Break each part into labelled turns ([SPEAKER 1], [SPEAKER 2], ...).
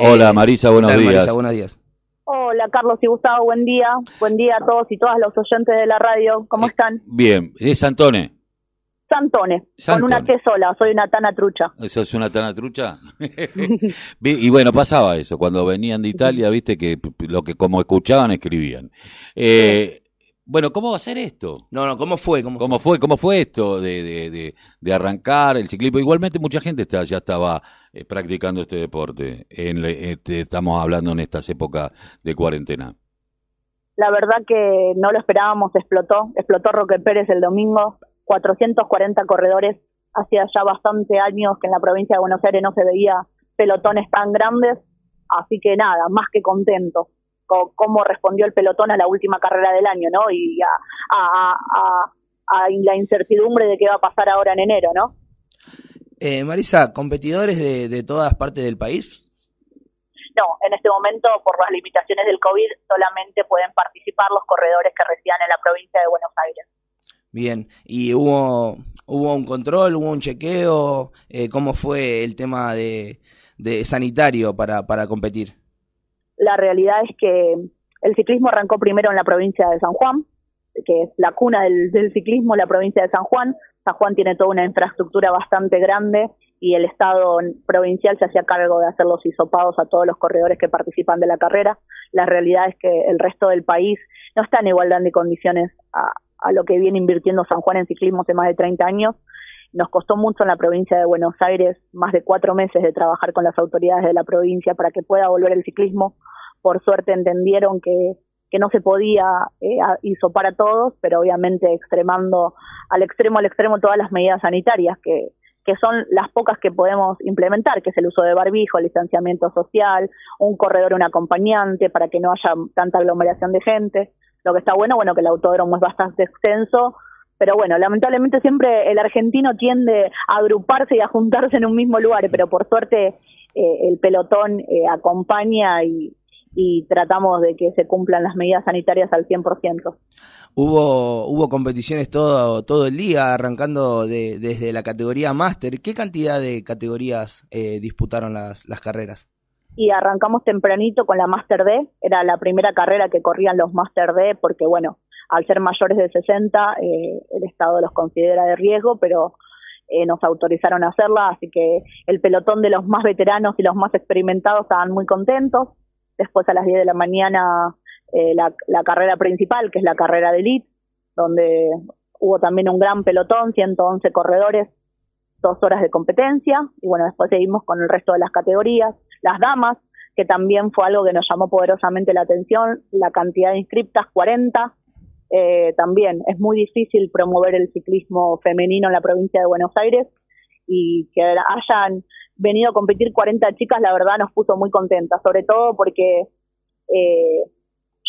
[SPEAKER 1] Hola Marisa, buenos días.
[SPEAKER 2] Marisa, buenos días.
[SPEAKER 3] Hola Carlos y Gustavo, buen día. Buen día a todos y todas los oyentes de la radio. ¿Cómo
[SPEAKER 1] Eh,
[SPEAKER 3] están?
[SPEAKER 1] Bien, es Antone.
[SPEAKER 3] Santone,
[SPEAKER 1] Santone.
[SPEAKER 3] con una T sola, soy una tana trucha.
[SPEAKER 1] ¿Eso es una tana trucha? Y bueno, pasaba eso. Cuando venían de Italia, viste que lo que como escuchaban, escribían. Eh, bueno, ¿cómo va a ser esto?
[SPEAKER 2] No, no, ¿cómo fue? ¿Cómo,
[SPEAKER 1] ¿Cómo fue, cómo fue esto de, de, de, de arrancar el ciclismo? Igualmente mucha gente está, ya estaba eh, practicando este deporte. En, le- este, estamos hablando en estas épocas de cuarentena.
[SPEAKER 3] La verdad que no lo esperábamos, explotó. Explotó Roque Pérez el domingo. 440 corredores. Hacía ya bastante años que en la provincia de Buenos Aires no se veía pelotones tan grandes. Así que nada, más que contento con cómo respondió el pelotón a la última carrera del año, ¿no? Y a, a, a- a la incertidumbre de qué va a pasar ahora en enero, ¿no?
[SPEAKER 2] Eh, Marisa, competidores de, de todas partes del país.
[SPEAKER 3] No, en este momento, por las limitaciones del COVID, solamente pueden participar los corredores que residan en la provincia de Buenos Aires.
[SPEAKER 2] Bien, y hubo hubo un control, hubo un chequeo, eh, ¿cómo fue el tema de, de sanitario para, para competir?
[SPEAKER 3] La realidad es que el ciclismo arrancó primero en la provincia de San Juan, que es la cuna del, del ciclismo, la provincia de San Juan. San Juan tiene toda una infraestructura bastante grande y el Estado provincial se hacía cargo de hacer los hisopados a todos los corredores que participan de la carrera. La realidad es que el resto del país no está en igualdad de condiciones a, lo que viene invirtiendo San Juan en ciclismo hace más de 30 años. Nos costó mucho en la provincia de Buenos Aires más de cuatro meses de trabajar con las autoridades de la provincia para que pueda volver el ciclismo. Por suerte entendieron que, que no se podía eh, hisopar a todos, pero obviamente extremando al extremo al extremo todas las medidas sanitarias que, que son las pocas que podemos implementar, que es el uso de barbijo, el distanciamiento social, un corredor, un acompañante para que no haya tanta aglomeración de gente. Lo que está bueno, bueno, que el autódromo es bastante extenso, pero bueno, lamentablemente siempre el argentino tiende a agruparse y a juntarse en un mismo lugar, pero por suerte eh, el pelotón eh, acompaña y, y tratamos de que se cumplan las medidas sanitarias al 100%.
[SPEAKER 2] Hubo hubo competiciones todo todo el día, arrancando de- desde la categoría máster. ¿Qué cantidad de categorías eh, disputaron las, las carreras?
[SPEAKER 3] y arrancamos tempranito con la Master D, era la primera carrera que corrían los Master D porque bueno, al ser mayores de 60 eh, el Estado los considera de riesgo, pero eh, nos autorizaron a hacerla, así que el pelotón de los más veteranos y los más experimentados estaban muy contentos. Después a las 10 de la mañana eh, la, la carrera principal, que es la carrera de elite, donde hubo también un gran pelotón, 111 corredores, dos horas de competencia, y bueno, después seguimos con el resto de las categorías. Las damas, que también fue algo que nos llamó poderosamente la atención, la cantidad de inscriptas, 40. Eh, también es muy difícil promover el ciclismo femenino en la provincia de Buenos Aires y que hayan venido a competir 40 chicas, la verdad nos puso muy contentas, sobre todo porque eh,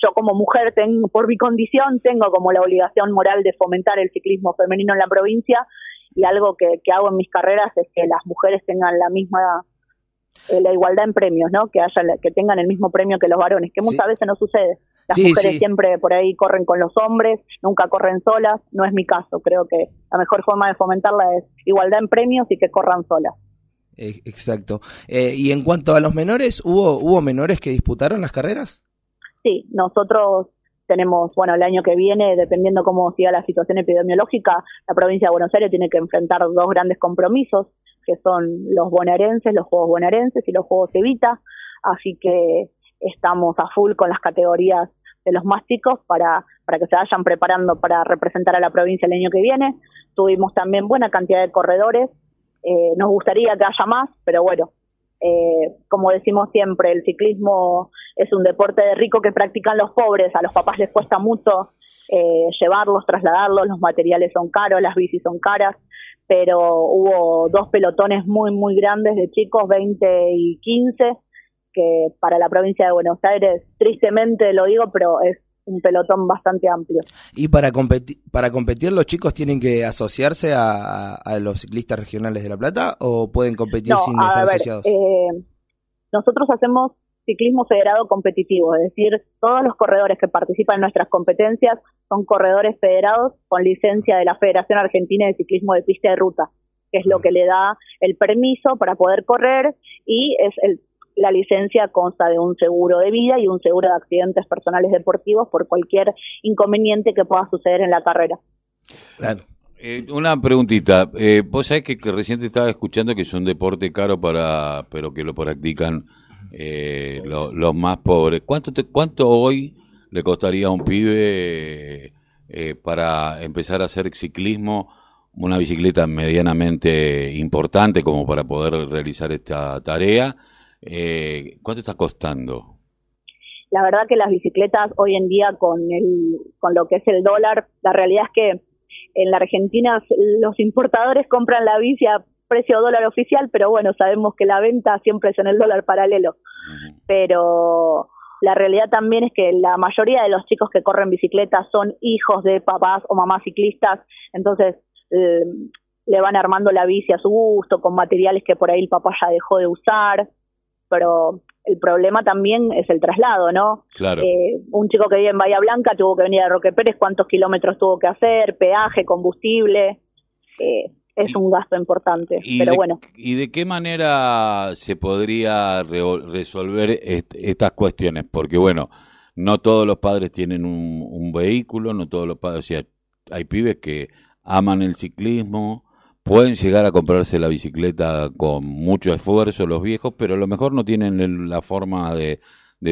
[SPEAKER 3] yo como mujer, tengo, por mi condición, tengo como la obligación moral de fomentar el ciclismo femenino en la provincia y algo que, que hago en mis carreras es que las mujeres tengan la misma eh, la igualdad en premios, ¿no? Que haya que tengan el mismo premio que los varones, que muchas
[SPEAKER 2] Sí.
[SPEAKER 3] veces no sucede. Las
[SPEAKER 2] Sí,
[SPEAKER 3] mujeres
[SPEAKER 2] sí.
[SPEAKER 3] siempre por ahí corren con los hombres, nunca corren solas, no es mi caso. Creo que la mejor forma de fomentarla es igualdad en premios y que corran solas.
[SPEAKER 2] Eh, exacto. Eh, y en cuanto a los menores, ¿hubo, ¿hubo menores que disputaron las carreras?
[SPEAKER 3] Sí, nosotros tenemos, bueno, el año que viene, dependiendo cómo siga la situación epidemiológica, la provincia de Buenos Aires tiene que enfrentar dos grandes compromisos, que son los bonaerenses, los Juegos bonaerenses y los Juegos Evita, así que estamos a full con las categorías de los más chicos para, para que se vayan preparando para representar a la provincia el año que viene. Tuvimos también buena cantidad de corredores, eh, nos gustaría que haya más, pero bueno, eh, como decimos siempre, el ciclismo es un deporte de rico que practican los pobres, a los papás les cuesta mucho eh, llevarlos, trasladarlos, los materiales son caros, las bicis son caras, pero hubo dos pelotones muy, muy grandes de chicos, 20 y 15, que para la provincia de Buenos Aires, tristemente lo digo, pero es un pelotón bastante amplio.
[SPEAKER 2] Y para competir, para competir los chicos tienen que asociarse a, los ciclistas regionales de La Plata o pueden competir
[SPEAKER 3] No,
[SPEAKER 2] sin
[SPEAKER 3] a
[SPEAKER 2] estar
[SPEAKER 3] ver,
[SPEAKER 2] asociados.
[SPEAKER 3] eh, nosotros hacemos ciclismo federado competitivo, es decir, todos los corredores que participan en nuestras competencias son corredores federados con licencia de la Federación Argentina de Ciclismo de Pista de Ruta, que es lo que le da el permiso para poder correr y es el, la licencia consta de un seguro de vida y un seguro de accidentes personales deportivos por cualquier inconveniente que pueda suceder en la carrera.
[SPEAKER 1] Claro. Eh, una preguntita, eh, vos sabés que, recién estaba escuchando que es un deporte caro para, pero que lo practican eh, los más pobres. ¿Cuánto, ¿Cuánto hoy le costaría a un pibe eh, para empezar a hacer ciclismo una bicicleta medianamente importante como para poder realizar esta tarea? Eh, ¿Cuánto está costando?
[SPEAKER 3] La verdad que las bicicletas hoy en día con, el, con lo que es el dólar, la realidad es que en la Argentina los importadores compran la bici a precio dólar oficial, pero bueno, sabemos que la venta siempre es en el dólar paralelo. Pero la realidad también es que la mayoría de los chicos que corren bicicletas son hijos de papás o mamás ciclistas, entonces eh, le van armando la bici a su gusto, con materiales que por ahí el papá ya dejó de usar pero el problema también es el traslado, ¿no?
[SPEAKER 1] Claro.
[SPEAKER 3] Eh, un chico que vive en Bahía Blanca tuvo que venir a Roque Pérez, cuántos kilómetros tuvo que hacer, peaje, combustible, eh, es un gasto importante, pero bueno.
[SPEAKER 1] ¿Y de qué manera se podría resolver estas cuestiones? Porque bueno, no todos los padres tienen un, un vehículo, no todos los padres, o sea, hay pibes que aman el ciclismo, pueden llegar a comprarse la bicicleta con mucho esfuerzo los viejos, pero a lo mejor no tienen la forma de,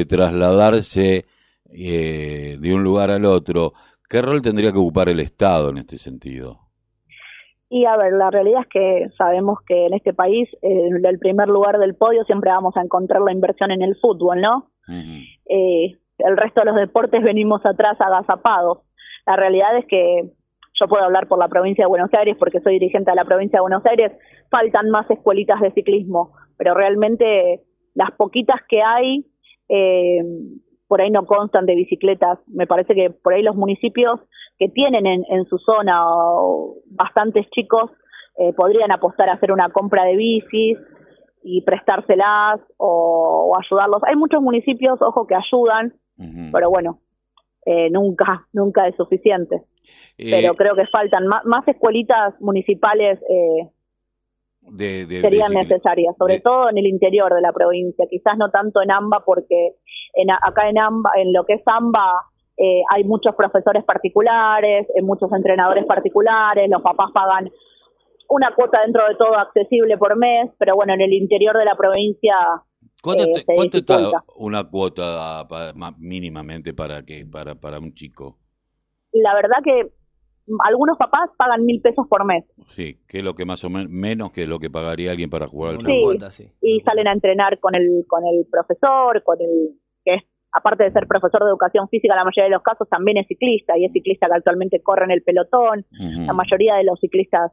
[SPEAKER 1] trasladarse eh, de un lugar al otro. ¿Qué rol tendría que ocupar el Estado en este sentido?
[SPEAKER 3] Y a ver, la realidad es que sabemos que en este país, en el primer lugar del podio, siempre vamos a encontrar la inversión en el fútbol, ¿no? Eh, el resto de los deportes venimos atrás agazapados. La realidad es que yo puedo hablar por la provincia de Buenos Aires porque soy dirigente de la provincia de Buenos Aires, faltan más escuelitas de ciclismo, pero realmente las poquitas que hay, eh, por ahí no constan de bicicletas. Me parece que por ahí los municipios que tienen en, su zona bastantes chicos eh, podrían apostar a hacer una compra de bicis y prestárselas o, ayudarlos. Hay muchos municipios, ojo, que ayudan, pero bueno, eh, nunca, nunca es suficiente. Eh, pero creo que faltan más, más escuelitas municipales eh, serían necesarias, sobre todo en el interior de la provincia, quizás no tanto en AMBA, porque en, acá en AMBA, en lo que es AMBA, eh, hay muchos profesores particulares, muchos entrenadores particulares, los papás pagan una cuota dentro de todo accesible por mes, pero bueno, en el interior de la provincia
[SPEAKER 1] ¿Cuánto, está una cuota mínimamente para que para, para un chico?
[SPEAKER 3] La verdad que algunos papás pagan mil pesos por mes.
[SPEAKER 1] Sí, que es lo que más o menos, menos que lo que pagaría alguien para jugar.
[SPEAKER 3] Una cuota, sí. Y salen a entrenar con el, con el profesor, con el, que es, aparte de ser profesor de educación física, la mayoría de los casos también es ciclista, y es ciclista que actualmente corre en el pelotón. La mayoría de los ciclistas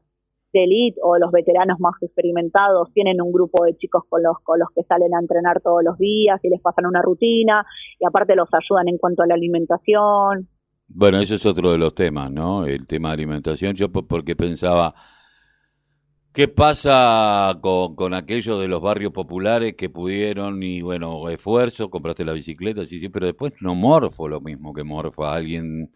[SPEAKER 3] de elite o los veteranos más experimentados tienen un grupo de chicos con los, con los que salen a entrenar todos los días y les pasan una rutina, y aparte los ayudan en cuanto a la alimentación.
[SPEAKER 1] Bueno, eso es otro de los temas, ¿no? El tema de alimentación. Yo porque pensaba, ¿qué pasa con, aquellos de los barrios populares que pudieron y, bueno, esfuerzo, compraste la bicicleta, sí, sí, pero después no morfo lo mismo que morfa alguien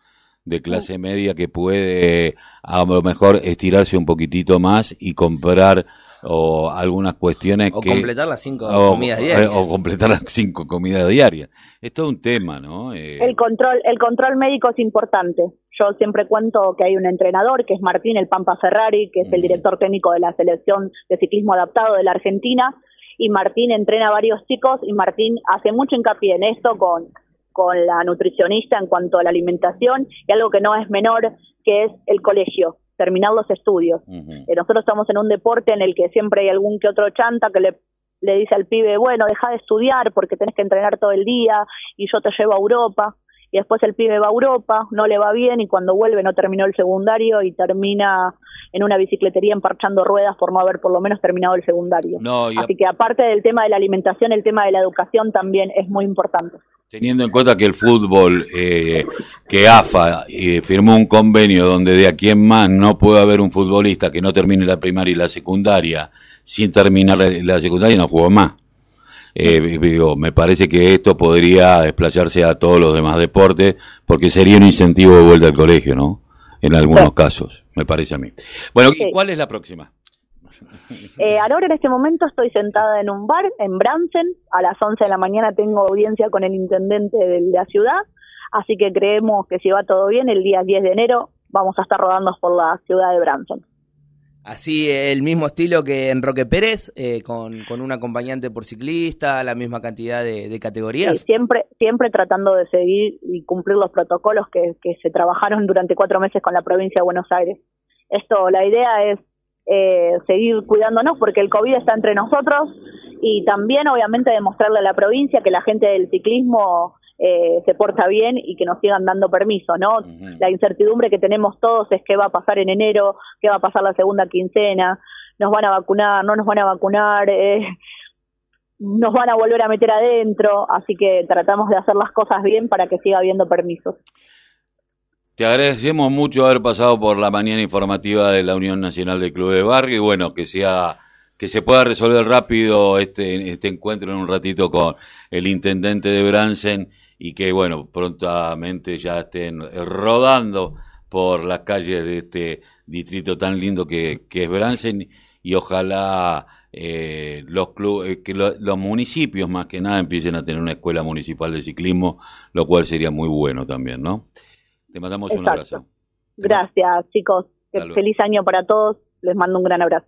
[SPEAKER 1] de clase media que puede a lo mejor estirarse un poquitito más y comprar o algunas cuestiones
[SPEAKER 2] o
[SPEAKER 1] que...
[SPEAKER 2] completar las cinco comidas diarias.
[SPEAKER 1] O completar las cinco comidas diarias. Es todo un tema, ¿no?
[SPEAKER 3] Eh, el, control, el control médico es importante. Yo siempre cuento que hay un entrenador, que es Martín El Pampa Ferrari, que es el director técnico de la selección de ciclismo adaptado de la Argentina, y Martín entrena a varios chicos y Martín hace mucho hincapié en esto con, con la nutricionista en cuanto a la alimentación y algo que no es menor, que es el colegio terminar los estudios. Eh, nosotros estamos en un deporte en el que siempre hay algún que otro chanta que le, le dice al pibe, bueno, deja de estudiar porque tenés que entrenar todo el día y yo te llevo a Europa. Y después el pibe va a Europa, no le va bien y cuando vuelve no terminó el secundario y termina en una bicicletería emparchando ruedas por no haber por lo menos terminado el secundario. Así que aparte del tema de la alimentación, el tema de la educación también es muy importante.
[SPEAKER 1] Teniendo en cuenta que el fútbol, eh, que AFA eh, firmó un convenio donde de aquí en más no puede haber un futbolista que no termine la primaria y la secundaria, sin terminar la, secundaria no jugó más. Eh, digo, me parece que esto podría desplayarse a todos los demás deportes, porque sería un incentivo de vuelta al colegio, ¿no? En algunos casos, me parece a mí. Bueno, ¿y cuál es la próxima?
[SPEAKER 3] Eh, ahora en este momento estoy sentada en un bar en Bransen. A las 11 de la mañana tengo audiencia con el intendente de la ciudad. Así que creemos que si va todo bien, el día 10 de enero vamos a estar rodando por la ciudad de Branson.
[SPEAKER 2] Así, el mismo estilo que en Roque Pérez, eh, con, con, un acompañante por ciclista, la misma cantidad de, categorías.
[SPEAKER 3] siempre, siempre tratando de seguir y cumplir los protocolos que, que, se trabajaron durante cuatro meses con la provincia de Buenos Aires. Esto, la idea es eh, seguir cuidándonos porque el COVID está entre nosotros y también, obviamente, demostrarle a la provincia que la gente del ciclismo eh, se porta bien y que nos sigan dando permiso, ¿no? La incertidumbre que tenemos todos es qué va a pasar en enero, qué va a pasar la segunda quincena, nos van a vacunar, no nos van a vacunar, eh, nos van a volver a meter adentro, así que tratamos de hacer las cosas bien para que siga habiendo permisos.
[SPEAKER 1] Te agradecemos mucho haber pasado por la mañana informativa de la Unión Nacional de Club de Barrio y bueno, que sea que se pueda resolver rápido este, este encuentro en un ratito con el intendente de Bransen y que, bueno, prontamente ya estén rodando por las calles de este distrito tan lindo que, es Bransen y ojalá eh, los clubes, que los municipios más que nada empiecen a tener una escuela municipal de ciclismo, lo cual sería muy bueno también, ¿no? Te mandamos un abrazo.
[SPEAKER 3] Gracias, chicos. Feliz año para todos. Les mando un gran abrazo.